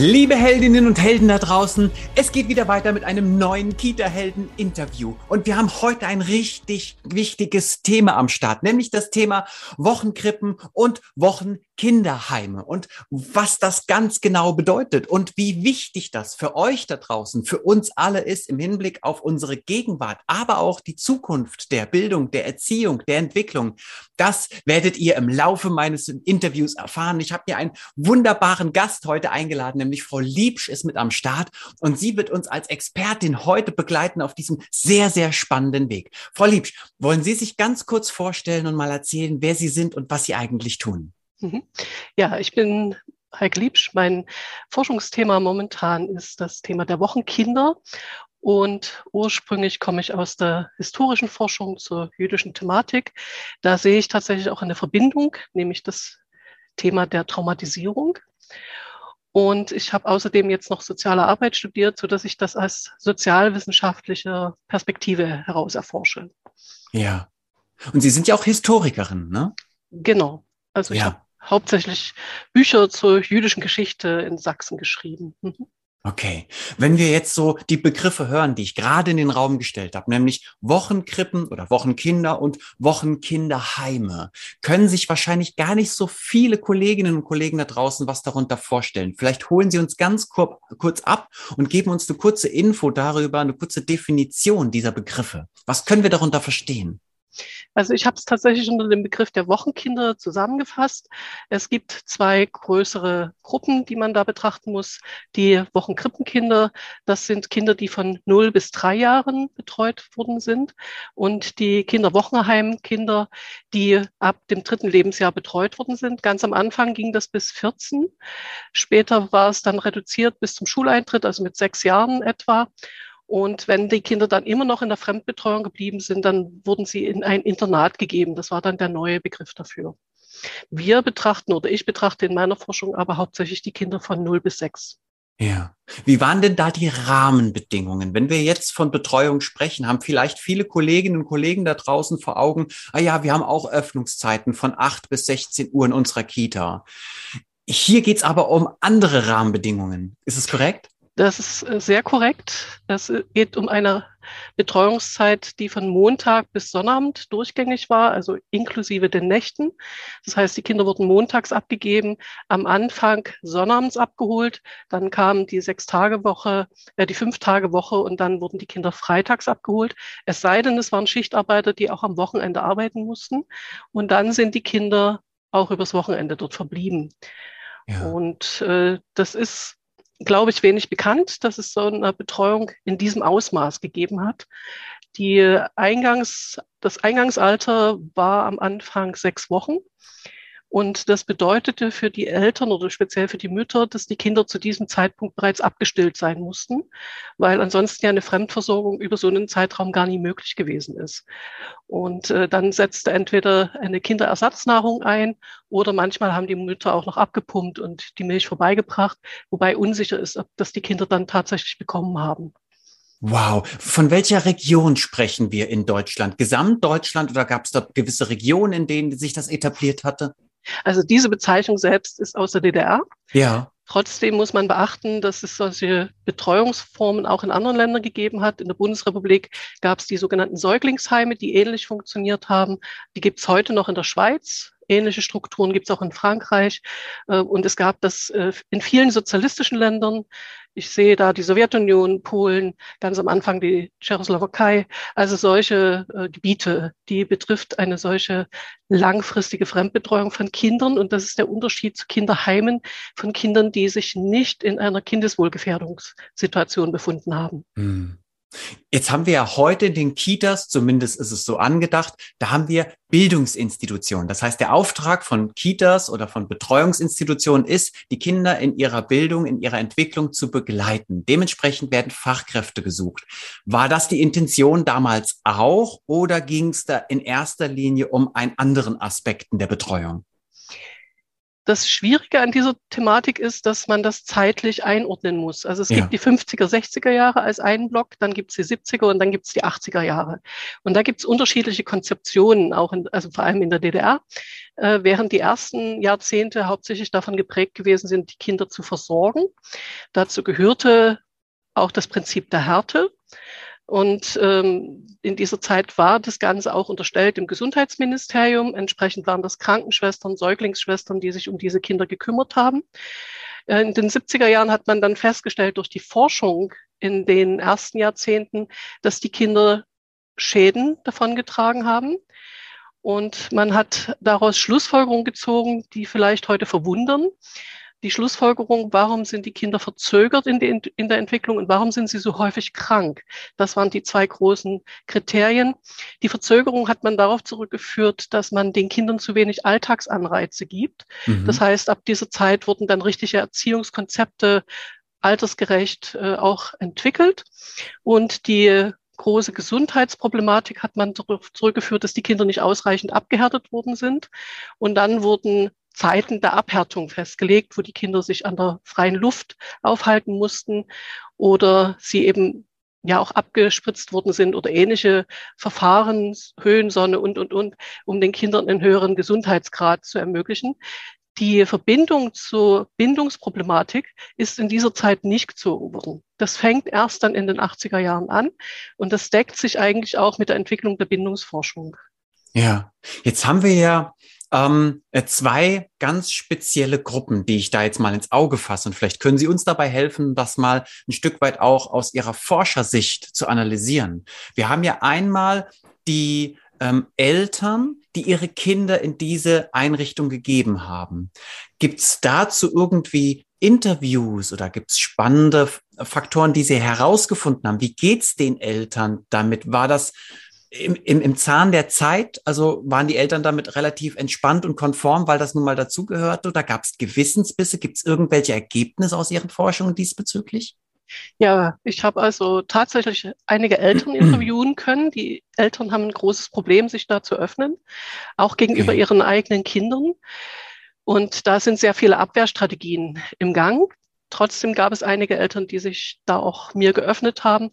Liebe Heldinnen und Helden da draußen, es geht wieder weiter mit einem neuen Kita-Helden-Interview. Und wir haben heute ein richtig wichtiges Thema am Start, nämlich das Thema Wochenkrippen und Wochenkinderheime und was das ganz genau bedeutet und wie wichtig das für euch da draußen, für uns alle ist im Hinblick auf unsere Gegenwart, aber auch die Zukunft der Bildung, der Erziehung, der Entwicklung. Das werdet ihr im Laufe meines Interviews erfahren. Ich habe mir einen wunderbaren Gast heute eingeladen nämlich Frau Liebsch ist mit am Start und sie wird uns als Expertin heute begleiten auf diesem sehr, sehr spannenden Weg. Frau Liebsch, wollen Sie sich ganz kurz vorstellen und mal erzählen, wer Sie sind und was Sie eigentlich tun? Mhm. Ja, ich bin Heike Liebsch. Mein Forschungsthema momentan ist das Thema der Wochenkinder. Und ursprünglich komme ich aus der historischen Forschung zur jüdischen Thematik. Da sehe ich tatsächlich auch eine Verbindung, nämlich das Thema der Traumatisierung. Und ich habe außerdem jetzt noch soziale Arbeit studiert, so dass ich das als sozialwissenschaftliche Perspektive heraus erforsche. Ja. Und Sie sind ja auch Historikerin, ne? Genau. Also ich ja. habe hauptsächlich Bücher zur jüdischen Geschichte in Sachsen geschrieben. Mhm. Okay, wenn wir jetzt so die Begriffe hören, die ich gerade in den Raum gestellt habe, nämlich Wochenkrippen oder Wochenkinder und Wochenkinderheime, können sich wahrscheinlich gar nicht so viele Kolleginnen und Kollegen da draußen was darunter vorstellen. Vielleicht holen Sie uns ganz kur kurz ab und geben uns eine kurze Info darüber, eine kurze Definition dieser Begriffe. Was können wir darunter verstehen? Also ich habe es tatsächlich unter dem Begriff der Wochenkinder zusammengefasst. Es gibt zwei größere Gruppen, die man da betrachten muss. Die Wochenkrippenkinder, das sind Kinder, die von 0 bis 3 Jahren betreut worden sind. Und die Kinderwochenheimkinder, die ab dem dritten Lebensjahr betreut worden sind. Ganz am Anfang ging das bis 14. Später war es dann reduziert bis zum Schuleintritt, also mit sechs Jahren etwa. Und wenn die Kinder dann immer noch in der Fremdbetreuung geblieben sind, dann wurden sie in ein Internat gegeben. Das war dann der neue Begriff dafür. Wir betrachten oder ich betrachte in meiner Forschung aber hauptsächlich die Kinder von 0 bis 6. Ja. Wie waren denn da die Rahmenbedingungen? Wenn wir jetzt von Betreuung sprechen, haben vielleicht viele Kolleginnen und Kollegen da draußen vor Augen, ah ja, wir haben auch Öffnungszeiten von 8 bis 16 Uhr in unserer Kita. Hier geht's aber um andere Rahmenbedingungen. Ist es korrekt? Das ist äh, sehr korrekt. Es äh, geht um eine Betreuungszeit, die von Montag bis Sonnabend durchgängig war, also inklusive den Nächten. Das heißt, die Kinder wurden montags abgegeben, am Anfang sonnabends abgeholt, dann kam die Sechs-Tage-Woche, äh, die Fünf-Tage-Woche und dann wurden die Kinder freitags abgeholt. Es sei denn, es waren Schichtarbeiter, die auch am Wochenende arbeiten mussten. Und dann sind die Kinder auch übers Wochenende dort verblieben. Ja. Und äh, das ist glaube ich, wenig bekannt, dass es so eine Betreuung in diesem Ausmaß gegeben hat. Die Eingangs, das Eingangsalter war am Anfang sechs Wochen. Und das bedeutete für die Eltern oder speziell für die Mütter, dass die Kinder zu diesem Zeitpunkt bereits abgestillt sein mussten, weil ansonsten ja eine Fremdversorgung über so einen Zeitraum gar nie möglich gewesen ist. Und äh, dann setzte entweder eine Kinderersatznahrung ein oder manchmal haben die Mütter auch noch abgepumpt und die Milch vorbeigebracht, wobei unsicher ist, ob das die Kinder dann tatsächlich bekommen haben. Wow, von welcher Region sprechen wir in Deutschland? Gesamtdeutschland oder gab es da gewisse Regionen, in denen sich das etabliert hatte? Also diese Bezeichnung selbst ist aus der DDR. Ja. Trotzdem muss man beachten, dass es solche Betreuungsformen auch in anderen Ländern gegeben hat. In der Bundesrepublik gab es die sogenannten Säuglingsheime, die ähnlich funktioniert haben. Die gibt es heute noch in der Schweiz. Ähnliche Strukturen gibt es auch in Frankreich. Äh, und es gab das äh, in vielen sozialistischen Ländern. Ich sehe da die Sowjetunion, Polen, ganz am Anfang die Tschechoslowakei. Also solche äh, Gebiete, die betrifft eine solche langfristige Fremdbetreuung von Kindern. Und das ist der Unterschied zu Kinderheimen von Kindern, die sich nicht in einer Kindeswohlgefährdungssituation befunden haben. Hm. Jetzt haben wir ja heute in den Kitas, zumindest ist es so angedacht, da haben wir Bildungsinstitutionen. Das heißt, der Auftrag von Kitas oder von Betreuungsinstitutionen ist, die Kinder in ihrer Bildung, in ihrer Entwicklung zu begleiten. Dementsprechend werden Fachkräfte gesucht. War das die Intention damals auch oder ging es da in erster Linie um einen anderen Aspekten der Betreuung? Das Schwierige an dieser Thematik ist, dass man das zeitlich einordnen muss. Also es ja. gibt die 50er, 60er Jahre als einen Block, dann gibt es die 70er und dann gibt es die 80er Jahre. Und da gibt es unterschiedliche Konzeptionen, auch in, also vor allem in der DDR, äh, während die ersten Jahrzehnte hauptsächlich davon geprägt gewesen sind, die Kinder zu versorgen. Dazu gehörte auch das Prinzip der Härte. Und ähm, in dieser Zeit war das Ganze auch unterstellt im Gesundheitsministerium. Entsprechend waren das Krankenschwestern, Säuglingsschwestern, die sich um diese Kinder gekümmert haben. Äh, in den 70er Jahren hat man dann festgestellt durch die Forschung in den ersten Jahrzehnten, dass die Kinder Schäden davongetragen haben. Und man hat daraus Schlussfolgerungen gezogen, die vielleicht heute verwundern die Schlussfolgerung, warum sind die Kinder verzögert in, die, in der Entwicklung und warum sind sie so häufig krank? Das waren die zwei großen Kriterien. Die Verzögerung hat man darauf zurückgeführt, dass man den Kindern zu wenig Alltagsanreize gibt. Mhm. Das heißt, ab dieser Zeit wurden dann richtige Erziehungskonzepte altersgerecht äh, auch entwickelt. Und die große Gesundheitsproblematik hat man zurückgeführt, dass die Kinder nicht ausreichend abgehärtet worden sind. Und dann wurden Zeiten der Abhärtung festgelegt, wo die Kinder sich an der freien Luft aufhalten mussten oder sie eben ja auch abgespritzt worden sind oder ähnliche Verfahren, Höhensonne und, und, und, um den Kindern einen höheren Gesundheitsgrad zu ermöglichen. Die Verbindung zur Bindungsproblematik ist in dieser Zeit nicht gezogen worden. Das fängt erst dann in den 80er Jahren an und das deckt sich eigentlich auch mit der Entwicklung der Bindungsforschung. Ja, jetzt haben wir ja ähm, äh, zwei ganz spezielle Gruppen, die ich da jetzt mal ins Auge fasse. Und vielleicht können Sie uns dabei helfen, das mal ein Stück weit auch aus Ihrer Forschersicht zu analysieren. Wir haben ja einmal die ähm, Eltern, die ihre Kinder in diese Einrichtung gegeben haben. Gibt es dazu irgendwie Interviews oder gibt es spannende Faktoren, die Sie herausgefunden haben? Wie geht's den Eltern damit? War das im, im, im Zahn der Zeit, also waren die Eltern damit relativ entspannt und konform, weil das nun mal dazugehörte? Oder gab es Gewissensbisse? Gibt es irgendwelche Ergebnisse aus Ihren Forschungen diesbezüglich? Ja, ich habe also tatsächlich einige Eltern interviewen können. Die Eltern haben ein großes Problem, sich da zu öffnen, auch gegenüber okay. ihren eigenen Kindern. Und da sind sehr viele Abwehrstrategien im Gang. Trotzdem gab es einige Eltern, die sich da auch mir geöffnet haben.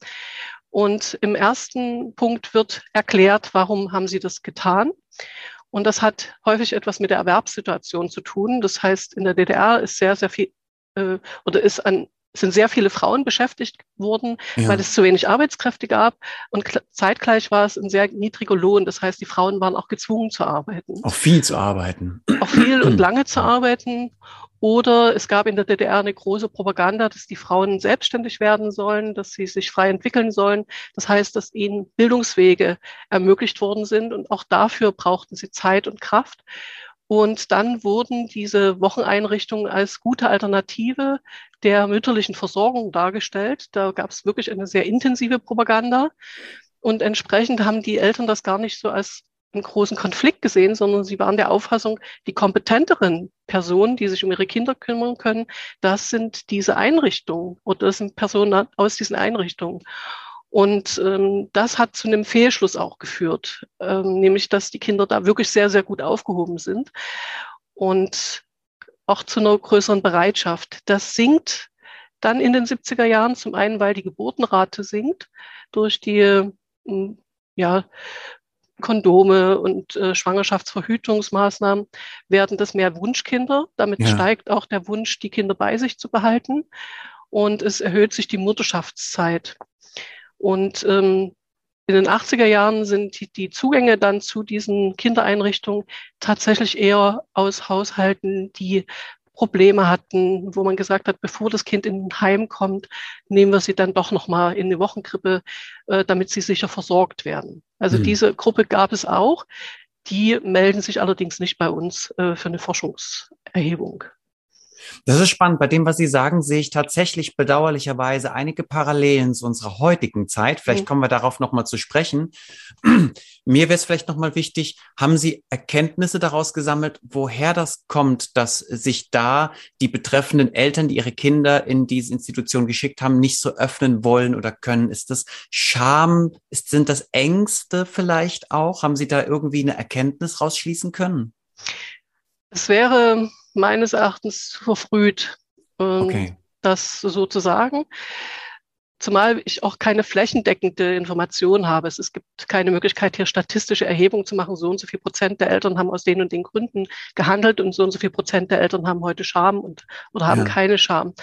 Und im ersten Punkt wird erklärt, warum haben sie das getan. Und das hat häufig etwas mit der Erwerbssituation zu tun. Das heißt, in der DDR ist sehr, sehr viel äh, oder ist an sind sehr viele Frauen beschäftigt worden, ja. weil es zu wenig Arbeitskräfte gab. Und zeitgleich war es ein sehr niedriger Lohn. Das heißt, die Frauen waren auch gezwungen zu arbeiten. Auch viel zu arbeiten. Auch viel und lange zu arbeiten. Oder es gab in der DDR eine große Propaganda, dass die Frauen selbstständig werden sollen, dass sie sich frei entwickeln sollen. Das heißt, dass ihnen Bildungswege ermöglicht worden sind und auch dafür brauchten sie Zeit und Kraft. Und dann wurden diese Wocheneinrichtungen als gute Alternative der mütterlichen Versorgung dargestellt. Da gab es wirklich eine sehr intensive Propaganda. Und entsprechend haben die Eltern das gar nicht so als einen großen Konflikt gesehen, sondern sie waren der Auffassung, die kompetenteren Personen, die sich um ihre Kinder kümmern können, das sind diese Einrichtungen oder das sind Personen aus diesen Einrichtungen. Und ähm, das hat zu einem Fehlschluss auch geführt, ähm, nämlich dass die Kinder da wirklich sehr, sehr gut aufgehoben sind und auch zu einer größeren Bereitschaft. Das sinkt dann in den 70er Jahren zum einen, weil die Geburtenrate sinkt durch die hm, ja, Kondome und äh, Schwangerschaftsverhütungsmaßnahmen werden das mehr Wunschkinder. Damit ja. steigt auch der Wunsch, die Kinder bei sich zu behalten. Und es erhöht sich die Mutterschaftszeit. Und ähm, in den 80er Jahren sind die, die Zugänge dann zu diesen Kindereinrichtungen tatsächlich eher aus Haushalten, die Probleme hatten, wo man gesagt hat, bevor das Kind in ein Heim kommt, nehmen wir sie dann doch nochmal in eine Wochenkrippe, äh, damit sie sicher versorgt werden. Also mhm. diese Gruppe gab es auch. Die melden sich allerdings nicht bei uns äh, für eine Forschungserhebung. Das ist spannend. Bei dem, was Sie sagen, sehe ich tatsächlich bedauerlicherweise einige Parallelen zu unserer heutigen Zeit. Vielleicht mhm. kommen wir darauf nochmal zu sprechen. Mir wäre es vielleicht nochmal wichtig, haben Sie Erkenntnisse daraus gesammelt, woher das kommt, dass sich da die betreffenden Eltern, die ihre Kinder in diese Institution geschickt haben, nicht so öffnen wollen oder können? Ist das Scham? Ist, sind das Ängste vielleicht auch? Haben Sie da irgendwie eine Erkenntnis rausschließen können? Es wäre meines Erachtens verfrüht, ähm, Okay. das sozusagen. Zumal ich auch keine flächendeckende Information habe. Es, es gibt keine Möglichkeit, hier statistische Erhebungen zu machen. So und so viel Prozent der Eltern haben aus den und den Gründen gehandelt und so und so viel Prozent der Eltern haben heute Scham und, oder haben Ja. keine Scham.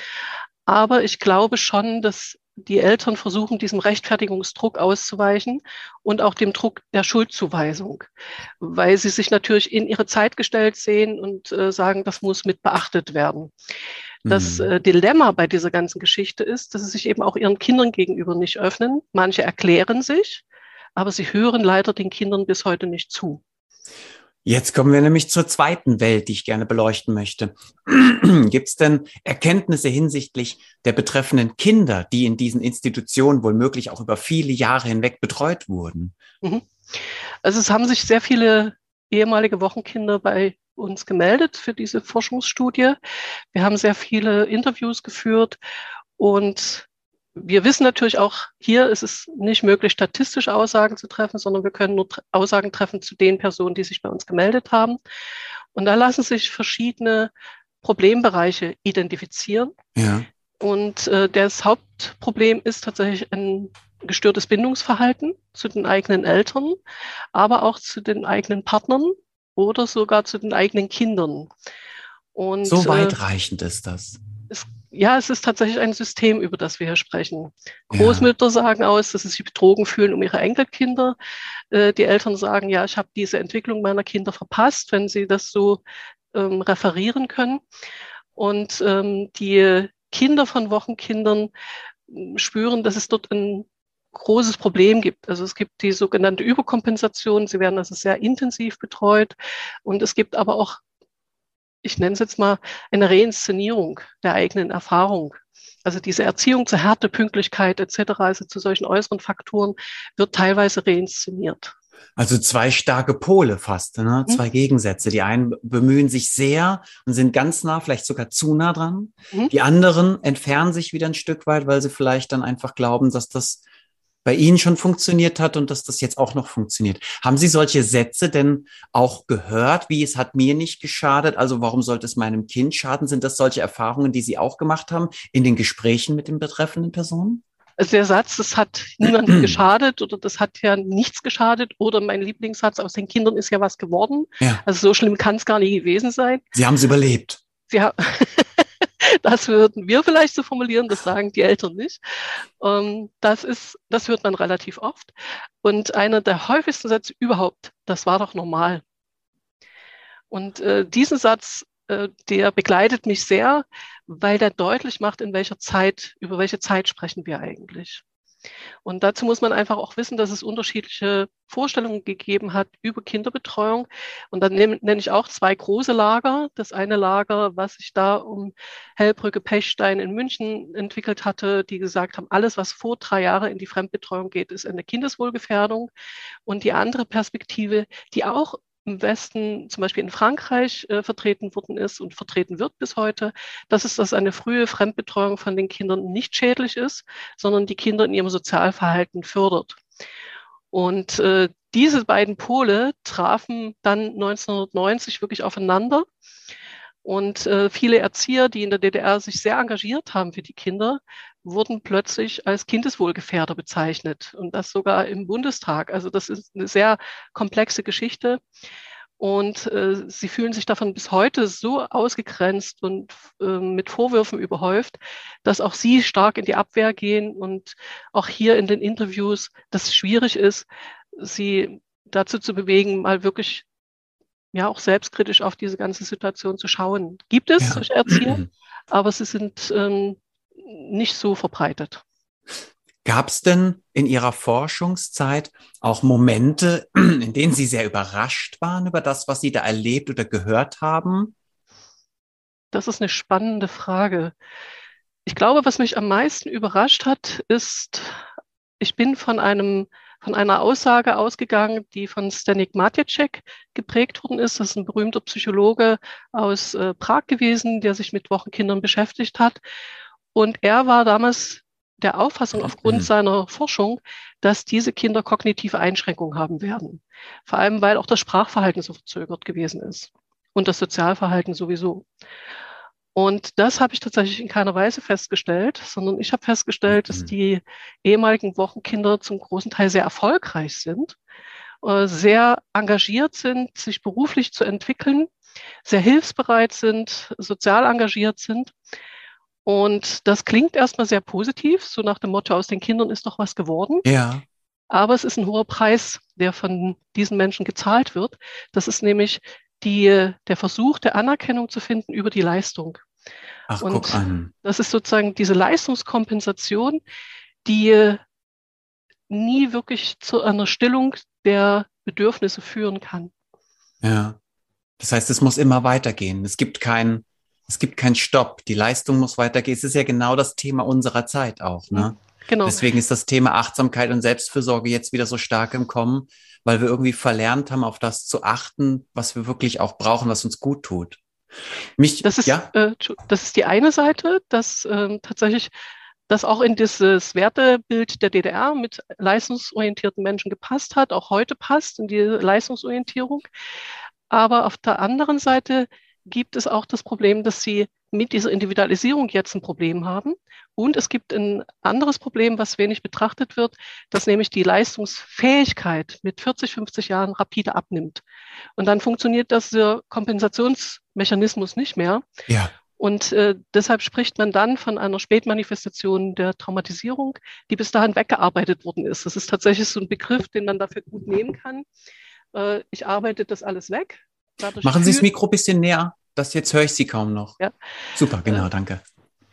Aber ich glaube schon, dass die Eltern versuchen, diesem Rechtfertigungsdruck auszuweichen und auch dem Druck der Schuldzuweisung, weil sie sich natürlich in ihre Zeit gestellt sehen und äh, sagen, das muss mit beachtet werden. Das Mhm. äh, Dilemma bei dieser ganzen Geschichte ist, dass sie sich eben auch ihren Kindern gegenüber nicht öffnen. Manche erklären sich, aber sie hören leider den Kindern bis heute nicht zu. Jetzt kommen wir nämlich zur zweiten Welt, die ich gerne beleuchten möchte. Gibt es denn Erkenntnisse hinsichtlich der betreffenden Kinder, die in diesen Institutionen wohl möglich auch über viele Jahre hinweg betreut wurden? Also es haben sich sehr viele ehemalige Wochenkinder bei uns gemeldet für diese Forschungsstudie. Wir haben sehr viele Interviews geführt und wir wissen natürlich auch, hier ist es nicht möglich, statistische Aussagen zu treffen, sondern wir können nur Aussagen treffen zu den Personen, die sich bei uns gemeldet haben. Und da lassen sich verschiedene Problembereiche identifizieren. Ja. Und äh, das Hauptproblem ist tatsächlich ein gestörtes Bindungsverhalten zu den eigenen Eltern, aber auch zu den eigenen Partnern oder sogar zu den eigenen Kindern. Und, So äh, weitreichend ist das. es, ja, es ist tatsächlich ein System, über das wir hier sprechen. Ja. Großmütter sagen aus, dass sie sich betrogen fühlen um ihre Enkelkinder. Äh, die Eltern sagen, ja, ich habe diese Entwicklung meiner Kinder verpasst, wenn sie das so ähm, referieren können. Und ähm, die Kinder von Wochenkindern m, spüren, dass es dort ein großes Problem gibt. Also es gibt die sogenannte Überkompensation. Sie werden also sehr intensiv betreut. Und es gibt aber auch, ich nenne es jetzt mal, eine Reinszenierung der eigenen Erfahrung. Also diese Erziehung zur Härte, Pünktlichkeit etc., also zu solchen äußeren Faktoren, wird teilweise reinszeniert. Also zwei starke Pole fast, ne? Mhm. zwei Gegensätze. Die einen bemühen sich sehr und sind ganz nah, vielleicht sogar zu nah dran. Mhm. Die anderen entfernen sich wieder ein Stück weit, weil sie vielleicht dann einfach glauben, dass das bei Ihnen schon funktioniert hat und dass das jetzt auch noch funktioniert. Haben Sie solche Sätze denn auch gehört, wie es hat mir nicht geschadet? Also warum sollte es meinem Kind schaden? Sind das solche Erfahrungen, die Sie auch gemacht haben in den Gesprächen mit den betreffenden Personen? Also der Satz, das hat niemandem geschadet oder das hat ja nichts geschadet oder mein Lieblingssatz aus den Kindern ist ja was geworden. Ja. Also so schlimm kann es gar nicht gewesen sein. Sie haben es überlebt. Sie ha das würden wir vielleicht so formulieren, das sagen die Eltern nicht. Ähm, das ist, das hört man relativ oft. Und einer der häufigsten Sätze überhaupt, das war doch normal. Und äh, diesen Satz, äh, der begleitet mich sehr, weil der deutlich macht, in welcher Zeit, über welche Zeit sprechen wir eigentlich. Und dazu muss man einfach auch wissen, dass es unterschiedliche Vorstellungen gegeben hat über Kinderbetreuung. Und dann nenne, ich auch zwei große Lager. Das eine Lager, was sich da um Hellbrücke, Pechstein in München entwickelt hatte, die gesagt haben, alles, was vor drei Jahre in die Fremdbetreuung geht, ist eine Kindeswohlgefährdung. Und die andere Perspektive, die auch im Westen, zum Beispiel in Frankreich, äh, vertreten worden ist und vertreten wird bis heute, das ist, dass eine frühe Fremdbetreuung von den Kindern nicht schädlich ist, sondern die Kinder in ihrem Sozialverhalten fördert. Und äh, diese beiden Pole trafen dann 1990 wirklich aufeinander. Und äh, viele Erzieher, die in der DDR sich sehr engagiert haben für die Kinder, wurden plötzlich als Kindeswohlgefährder bezeichnet und das sogar im Bundestag. Also das ist eine sehr komplexe Geschichte. Und äh, sie fühlen sich davon bis heute so ausgegrenzt und äh, mit Vorwürfen überhäuft, dass auch sie stark in die Abwehr gehen und auch hier in den Interviews, dass es schwierig ist, sie dazu zu bewegen, mal wirklich ja auch selbstkritisch auf diese ganze Situation zu schauen. Gibt es Ja. solche Erzieher, aber sie sind ähm, nicht so verbreitet. Gab es denn in Ihrer Forschungszeit auch Momente, in denen Sie sehr überrascht waren über das, was Sie da erlebt oder gehört haben? Das ist eine spannende Frage. Ich glaube, was mich am meisten überrascht hat, ist, ich bin von einem von einer Aussage ausgegangen, die von Stanik Matjacek geprägt worden ist. Das ist ein berühmter Psychologe aus äh, Prag gewesen, der sich mit Wochenkindern beschäftigt hat. Und er war damals der Auffassung aufgrund Mhm. seiner Forschung, dass diese Kinder kognitive Einschränkungen haben werden. Vor allem, weil auch das Sprachverhalten so verzögert gewesen ist. und das Sozialverhalten sowieso. Und das habe ich tatsächlich in keiner Weise festgestellt, sondern ich habe festgestellt, dass mhm. die ehemaligen Wochenkinder zum großen Teil sehr erfolgreich sind, äh, sehr engagiert sind, sich beruflich zu entwickeln, sehr hilfsbereit sind, sozial engagiert sind. Und das klingt erstmal sehr positiv, so nach dem Motto, aus den Kindern ist doch was geworden. Ja. Aber es ist ein hoher Preis, der von diesen Menschen gezahlt wird. Das ist nämlich die, der Versuch der Anerkennung zu finden über die Leistung. Ach, und guck an. Das ist sozusagen diese Leistungskompensation, die nie wirklich zu einer Stillung der Bedürfnisse führen kann. Ja. Das heißt, es muss immer weitergehen. Es gibt keinen, es gibt keinen Stopp. Die Leistung muss weitergehen. Es ist ja genau das Thema unserer Zeit auch, ne? Genau. Deswegen ist das Thema Achtsamkeit und Selbstfürsorge jetzt wieder so stark im Kommen, weil wir irgendwie verlernt haben, auf das zu achten, was wir wirklich auch brauchen, was uns gut tut. Mich, das, ist, ja? äh, das ist die eine Seite, dass äh, tatsächlich das auch in dieses Wertebild der DDR mit leistungsorientierten Menschen gepasst hat, auch heute passt in die Leistungsorientierung. Aber auf der anderen Seite gibt es auch das Problem, dass sie mit dieser Individualisierung jetzt ein Problem haben. Und es gibt ein anderes Problem, was wenig betrachtet wird, dass nämlich die Leistungsfähigkeit mit 40, 50 Jahren rapide abnimmt. Und dann funktioniert das der Kompensationsmechanismus nicht mehr. Ja. Und äh, deshalb spricht man dann von einer Spätmanifestation der Traumatisierung, die bis dahin weggearbeitet worden ist. Das ist tatsächlich so ein Begriff, den man dafür gut nehmen kann. Äh, ich arbeite das alles weg. Dadurch Machen Sie das Mikro ein bisschen näher. Das jetzt höre ich Sie kaum noch. Ja. Super, genau, äh, danke.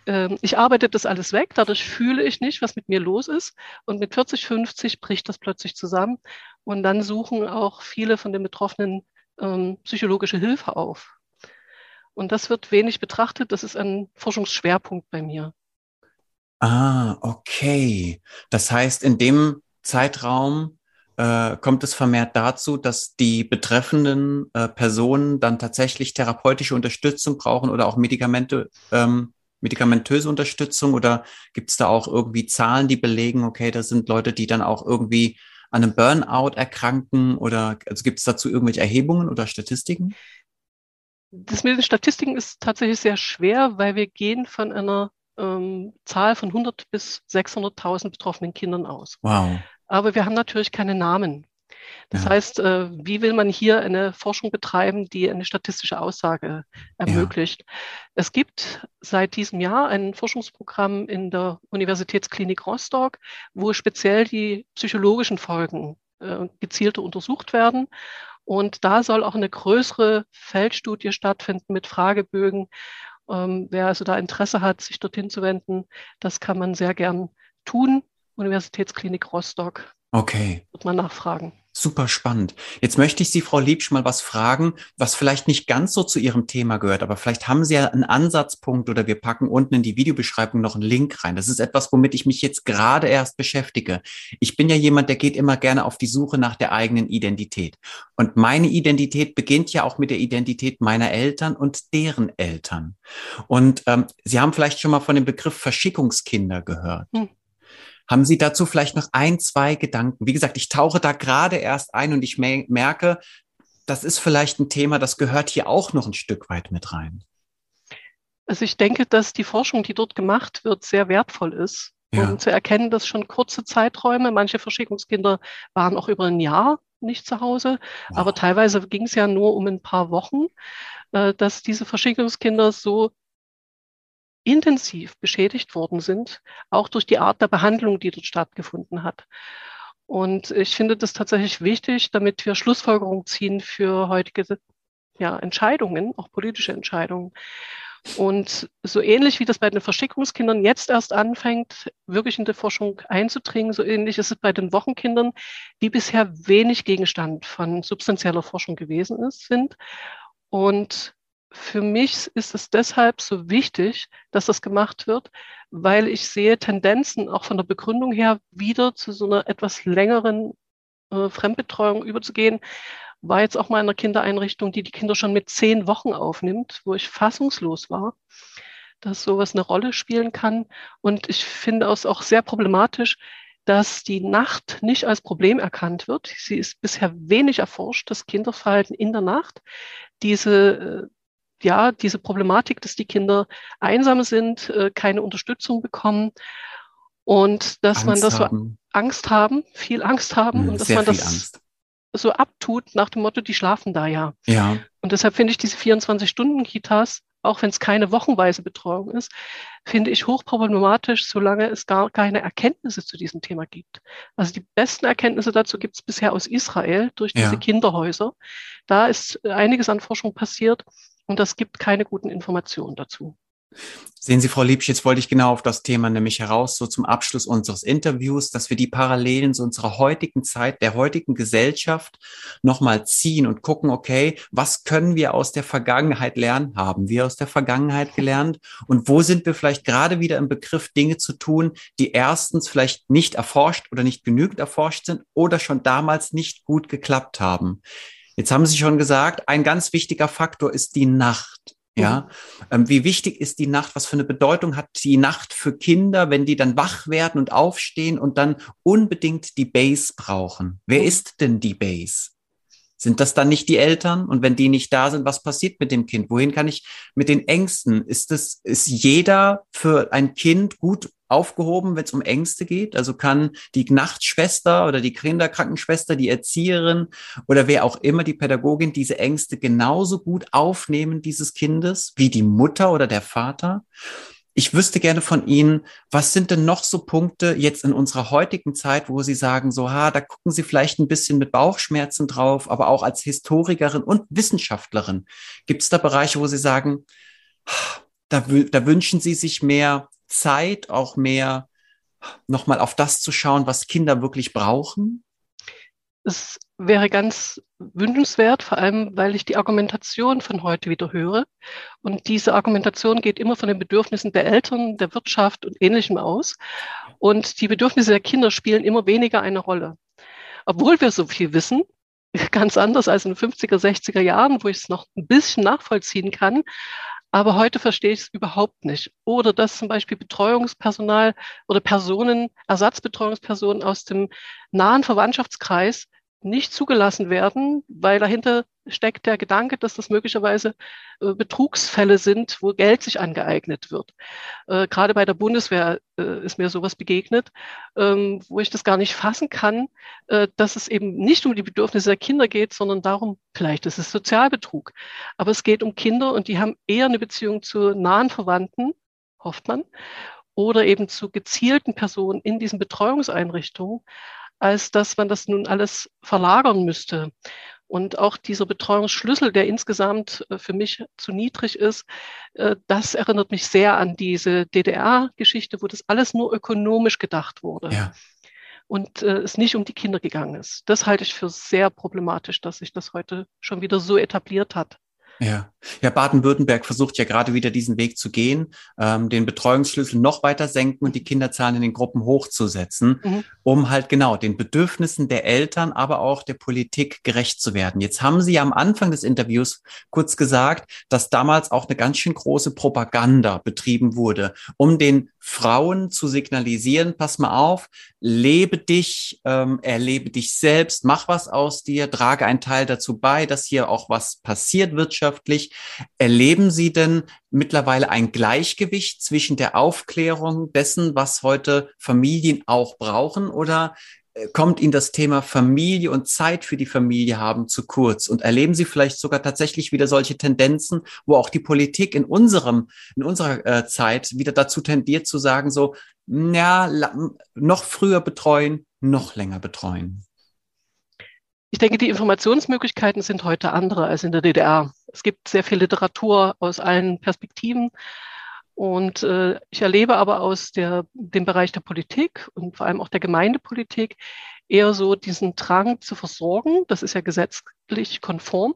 Ähm, ich arbeite das alles weg, dadurch fühle ich nicht, was mit mir los ist. Und mit 40, 50 bricht das plötzlich zusammen. Und dann suchen auch viele von den Betroffenen ähm, psychologische Hilfe auf. Und das wird wenig betrachtet. Das ist ein Forschungsschwerpunkt bei mir. Ah, okay. Das heißt, in dem Zeitraum äh, kommt es vermehrt dazu, dass die betreffenden äh, Personen dann tatsächlich therapeutische Unterstützung brauchen oder auch Medikamente, ähm, medikamentöse Unterstützung oder gibt es da auch irgendwie Zahlen, die belegen, okay, das sind Leute, die dann auch irgendwie an einem Burnout erkranken oder also gibt es dazu irgendwelche Erhebungen oder Statistiken? Das mit den Statistiken ist tatsächlich sehr schwer, weil wir gehen von einer ähm, Zahl von 100 bis 600.000 betroffenen Kindern aus. Wow aber wir haben natürlich keine Namen. Das ja. heißt, äh, wie will man hier eine Forschung betreiben, die eine statistische Aussage ermöglicht? Ja. Es gibt seit diesem Jahr ein Forschungsprogramm in der Universitätsklinik Rostock, wo speziell die psychologischen Folgen äh, gezielter untersucht werden. Und da soll auch eine größere Feldstudie stattfinden mit Fragebögen. Ähm, wer also da Interesse hat, sich dorthin zu wenden, das kann man sehr gern tun. Universitätsklinik Rostock. Okay. Wird man nachfragen. Super spannend. Jetzt möchte ich Sie, Frau Liebsch, mal was fragen, was vielleicht nicht ganz so zu Ihrem Thema gehört, aber vielleicht haben Sie ja einen Ansatzpunkt oder wir packen unten in die Videobeschreibung noch einen Link rein. Das ist etwas, womit ich mich jetzt gerade erst beschäftige. Ich bin ja jemand, der geht immer gerne auf die Suche nach der eigenen Identität. Und meine Identität beginnt ja auch mit der Identität meiner Eltern und deren Eltern. Und ähm, Sie haben vielleicht schon mal von dem Begriff Verschickungskinder gehört. Hm. Haben Sie dazu vielleicht noch ein, zwei Gedanken? Wie gesagt, ich tauche da gerade erst ein und ich merke, das ist vielleicht ein Thema, das gehört hier auch noch ein Stück weit mit rein. Also ich denke, dass die Forschung, die dort gemacht wird, sehr wertvoll ist, ja. um zu erkennen, dass schon kurze Zeiträume, manche Verschickungskinder waren auch über ein Jahr nicht zu Hause, wow. aber teilweise ging es ja nur um ein paar Wochen, äh, dass diese Verschickungskinder so intensiv beschädigt worden sind, auch durch die Art der Behandlung, die dort stattgefunden hat. Und ich finde das tatsächlich wichtig, damit wir Schlussfolgerungen ziehen für heutige ja, Entscheidungen, auch politische Entscheidungen. Und so ähnlich wie das bei den Verschickungskindern jetzt erst anfängt, wirklich in der Forschung einzudringen, so ähnlich ist es bei den Wochenkindern, die bisher wenig Gegenstand von substanzieller Forschung gewesen ist, sind. Und für mich ist es deshalb so wichtig, dass das gemacht wird, weil ich sehe Tendenzen auch von der Begründung her wieder zu so einer etwas längeren äh, Fremdbetreuung überzugehen. War jetzt auch mal in einer Kindereinrichtung, die die Kinder schon mit zehn Wochen aufnimmt, wo ich fassungslos war, dass sowas eine Rolle spielen kann. Und ich finde es auch sehr problematisch, dass die Nacht nicht als Problem erkannt wird. Sie ist bisher wenig erforscht, das Kinderverhalten in der Nacht. diese, äh, ja, diese Problematik, dass die Kinder einsam sind, äh, keine Unterstützung bekommen und dass Angst man das haben. so Angst haben, viel Angst haben mhm, und dass man das Angst. so abtut nach dem Motto, die schlafen da ja. Ja. Und deshalb finde ich diese 24-Stunden-Kitas auch wenn es keine wochenweise Betreuung ist, finde ich hochproblematisch, solange es gar keine Erkenntnisse zu diesem Thema gibt. Also die besten Erkenntnisse dazu gibt es bisher aus Israel durch diese ja. Kinderhäuser. Da ist einiges an Forschung passiert und das gibt keine guten Informationen dazu. Sehen Sie, Frau Liebsch, jetzt wollte ich genau auf das Thema nämlich heraus, so zum Abschluss unseres Interviews, dass wir die Parallelen zu unserer heutigen Zeit, der heutigen Gesellschaft nochmal ziehen und gucken, okay, was können wir aus der Vergangenheit lernen? Haben wir aus der Vergangenheit gelernt? Und wo sind wir vielleicht gerade wieder im Begriff, Dinge zu tun, die erstens vielleicht nicht erforscht oder nicht genügend erforscht sind oder schon damals nicht gut geklappt haben? Jetzt haben Sie schon gesagt, ein ganz wichtiger Faktor ist die Nacht. Ja, mhm. ähm, wie wichtig ist die Nacht? Was für eine Bedeutung hat die Nacht für Kinder, wenn die dann wach werden und aufstehen und dann unbedingt die Base brauchen? Wer mhm. ist denn die Base? Sind das dann nicht die Eltern? Und wenn die nicht da sind, was passiert mit dem Kind? Wohin kann ich mit den Ängsten? Ist es, ist jeder für ein Kind gut aufgehoben, wenn es um Ängste geht? Also kann die Nachtschwester oder die Kinderkrankenschwester, die Erzieherin oder wer auch immer die Pädagogin diese Ängste genauso gut aufnehmen dieses Kindes wie die Mutter oder der Vater? Ich wüsste gerne von Ihnen, was sind denn noch so Punkte jetzt in unserer heutigen Zeit, wo Sie sagen, so, ha, da gucken Sie vielleicht ein bisschen mit Bauchschmerzen drauf, aber auch als Historikerin und Wissenschaftlerin. Gibt es da Bereiche, wo Sie sagen, da, da wünschen Sie sich mehr Zeit, auch mehr nochmal auf das zu schauen, was Kinder wirklich brauchen? Es wäre ganz wünschenswert, vor allem weil ich die Argumentation von heute wieder höre. Und diese Argumentation geht immer von den Bedürfnissen der Eltern, der Wirtschaft und ähnlichem aus. Und die Bedürfnisse der Kinder spielen immer weniger eine Rolle. Obwohl wir so viel wissen, ganz anders als in den 50er, 60er Jahren, wo ich es noch ein bisschen nachvollziehen kann. Aber heute verstehe ich es überhaupt nicht. Oder dass zum Beispiel Betreuungspersonal oder Personen, Ersatzbetreuungspersonen aus dem nahen Verwandtschaftskreis nicht zugelassen werden, weil dahinter steckt der Gedanke, dass das möglicherweise äh, Betrugsfälle sind, wo Geld sich angeeignet wird. Äh, gerade bei der Bundeswehr äh, ist mir sowas begegnet, ähm, wo ich das gar nicht fassen kann, äh, dass es eben nicht um die Bedürfnisse der Kinder geht, sondern darum, vielleicht ist es Sozialbetrug, aber es geht um Kinder und die haben eher eine Beziehung zu nahen Verwandten, hofft man, oder eben zu gezielten Personen in diesen Betreuungseinrichtungen als dass man das nun alles verlagern müsste. Und auch dieser Betreuungsschlüssel, der insgesamt äh, für mich zu niedrig ist, äh, das erinnert mich sehr an diese DDR-Geschichte, wo das alles nur ökonomisch gedacht wurde. Ja. Und äh, es nicht um die Kinder gegangen ist. Das halte ich für sehr problematisch, dass sich das heute schon wieder so etabliert hat. Ja, ja Baden-Württemberg versucht ja gerade wieder diesen Weg zu gehen, ähm, den Betreuungsschlüssel noch weiter senken und die Kinderzahlen in den Gruppen hochzusetzen, mhm. um halt genau den Bedürfnissen der Eltern, aber auch der Politik gerecht zu werden. Jetzt haben Sie ja am Anfang des Interviews kurz gesagt, dass damals auch eine ganz schön große Propaganda betrieben wurde, um den Frauen zu signalisieren, pass mal auf, lebe dich, ähm, erlebe dich selbst, mach was aus dir, trage einen Teil dazu bei, dass hier auch was passiert wirtschaftlich. Erleben Sie denn mittlerweile ein Gleichgewicht zwischen der Aufklärung dessen, was heute Familien auch brauchen oder äh, kommt Ihnen das Thema Familie und Zeit für die Familie haben zu kurz? Und erleben Sie vielleicht sogar tatsächlich wieder solche Tendenzen, wo auch die Politik in unserem, in unserer äh, Zeit wieder dazu tendiert zu sagen, so, ja, noch früher betreuen, noch länger betreuen? Ich denke, die Informationsmöglichkeiten sind heute andere als in der DDR. Es gibt sehr viel Literatur aus allen Perspektiven. Und äh, ich erlebe aber aus der, dem Bereich der Politik und vor allem auch der Gemeindepolitik eher so diesen Drang zu versorgen. Das ist ja gesetzlich konform.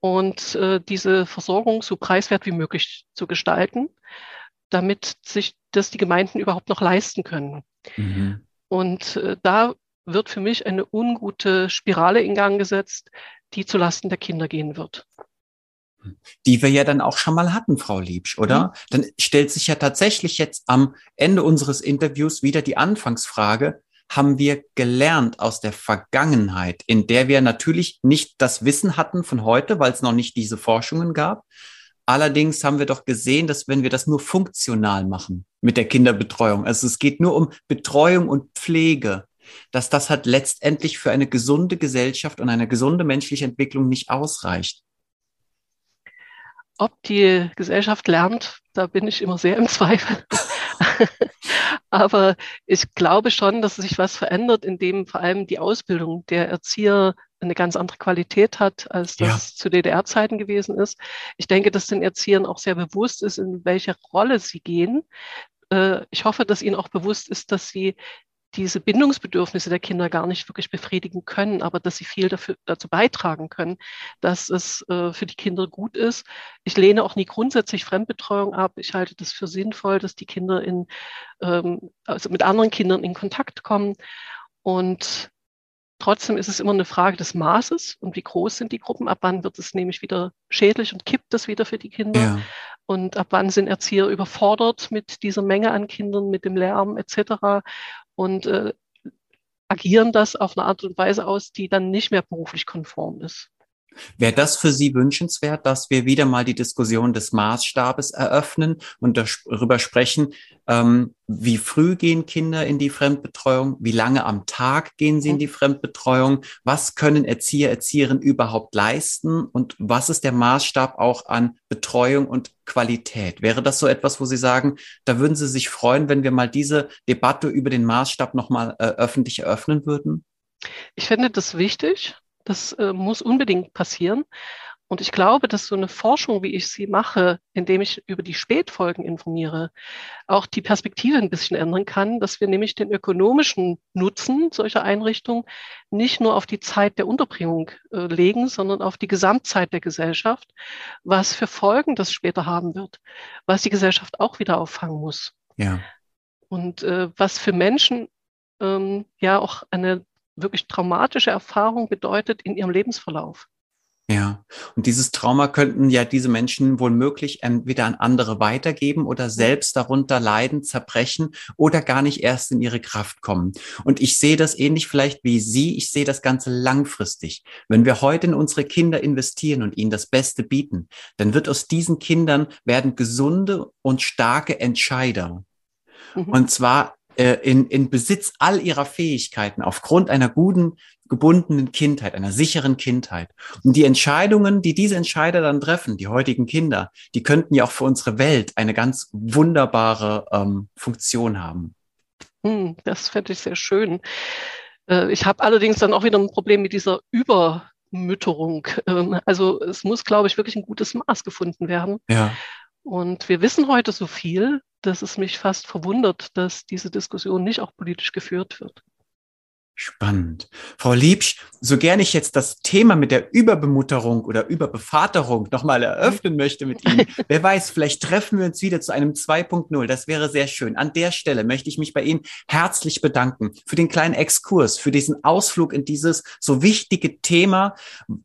Und äh, diese Versorgung so preiswert wie möglich zu gestalten, damit sich das die Gemeinden überhaupt noch leisten können. Mhm. Und äh, da wird für mich eine ungute Spirale in Gang gesetzt, die zulasten der Kinder gehen wird die wir ja dann auch schon mal hatten, Frau Liebsch, oder? Mhm. Dann stellt sich ja tatsächlich jetzt am Ende unseres Interviews wieder die Anfangsfrage, haben wir gelernt aus der Vergangenheit, in der wir natürlich nicht das Wissen hatten von heute, weil es noch nicht diese Forschungen gab. Allerdings haben wir doch gesehen, dass wenn wir das nur funktional machen mit der Kinderbetreuung, also es geht nur um Betreuung und Pflege, dass das halt letztendlich für eine gesunde Gesellschaft und eine gesunde menschliche Entwicklung nicht ausreicht. Ob die Gesellschaft lernt, da bin ich immer sehr im Zweifel. Aber ich glaube schon, dass sich was verändert, indem vor allem die Ausbildung der Erzieher eine ganz andere Qualität hat, als das ja. zu DDR-Zeiten gewesen ist. Ich denke, dass den Erziehern auch sehr bewusst ist, in welche Rolle sie gehen. Äh, ich hoffe, dass ihnen auch bewusst ist, dass sie diese Bindungsbedürfnisse der Kinder gar nicht wirklich befriedigen können, aber dass sie viel dafür, dazu beitragen können, dass es äh, für die Kinder gut ist. Ich lehne auch nie grundsätzlich Fremdbetreuung ab. Ich halte das für sinnvoll, dass die Kinder in, ähm, also mit anderen Kindern in Kontakt kommen. Und trotzdem ist es immer eine Frage des Maßes und wie groß sind die Gruppen. Ab wann wird es nämlich wieder schädlich und kippt es wieder für die Kinder? Ja. Und ab wann sind Erzieher überfordert mit dieser Menge an Kindern, mit dem Lärm etc und äh, agieren das auf eine Art und Weise aus, die dann nicht mehr beruflich konform ist. Wäre das für Sie wünschenswert, dass wir wieder mal die Diskussion des Maßstabes eröffnen und darüber sprechen, ähm, wie früh gehen Kinder in die Fremdbetreuung, wie lange am Tag gehen sie in die Fremdbetreuung, was können Erzieher, Erzieherinnen überhaupt leisten und was ist der Maßstab auch an Betreuung und Qualität? Wäre das so etwas, wo Sie sagen, da würden Sie sich freuen, wenn wir mal diese Debatte über den Maßstab nochmal äh, öffentlich eröffnen würden? Ich finde das wichtig. Das äh, muss unbedingt passieren. Und ich glaube, dass so eine Forschung, wie ich sie mache, indem ich über die Spätfolgen informiere, auch die Perspektive ein bisschen ändern kann, dass wir nämlich den ökonomischen Nutzen solcher Einrichtungen nicht nur auf die Zeit der Unterbringung äh, legen, sondern auf die Gesamtzeit der Gesellschaft, was für Folgen das später haben wird, was die Gesellschaft auch wieder auffangen muss. Ja. Und äh, was für Menschen ähm, ja auch eine wirklich traumatische Erfahrung bedeutet in ihrem Lebensverlauf. Ja, und dieses Trauma könnten ja diese Menschen wohl möglich entweder an andere weitergeben oder selbst darunter leiden, zerbrechen oder gar nicht erst in ihre Kraft kommen. Und ich sehe das ähnlich vielleicht wie Sie. Ich sehe das Ganze langfristig. Wenn wir heute in unsere Kinder investieren und ihnen das Beste bieten, dann wird aus diesen Kindern werden gesunde und starke Entscheider. Mhm. Und zwar in, in Besitz all ihrer Fähigkeiten aufgrund einer guten, gebundenen Kindheit, einer sicheren Kindheit. Und die Entscheidungen, die diese Entscheider dann treffen, die heutigen Kinder, die könnten ja auch für unsere Welt eine ganz wunderbare ähm, Funktion haben. Hm, das fände ich sehr schön. Äh, ich habe allerdings dann auch wieder ein Problem mit dieser Übermütterung. Ähm, also es muss, glaube ich, wirklich ein gutes Maß gefunden werden. Ja. Und wir wissen heute so viel, dass es mich fast verwundert, dass diese Diskussion nicht auch politisch geführt wird. Spannend. Frau Liebsch, so gerne ich jetzt das Thema mit der Überbemutterung oder Überbevaterung nochmal eröffnen möchte mit Ihnen. Wer weiß, vielleicht treffen wir uns wieder zu einem 2.0. Das wäre sehr schön. An der Stelle möchte ich mich bei Ihnen herzlich bedanken für den kleinen Exkurs, für diesen Ausflug in dieses so wichtige Thema,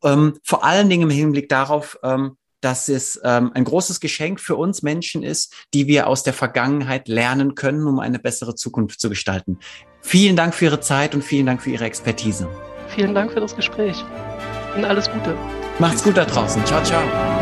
ähm, vor allen Dingen im Hinblick darauf, ähm, dass es ähm, ein großes Geschenk für uns Menschen ist, die wir aus der Vergangenheit lernen können, um eine bessere Zukunft zu gestalten. Vielen Dank für Ihre Zeit und vielen Dank für Ihre Expertise. Vielen Dank für das Gespräch und alles Gute. Macht's gut da draußen. Ciao, ciao.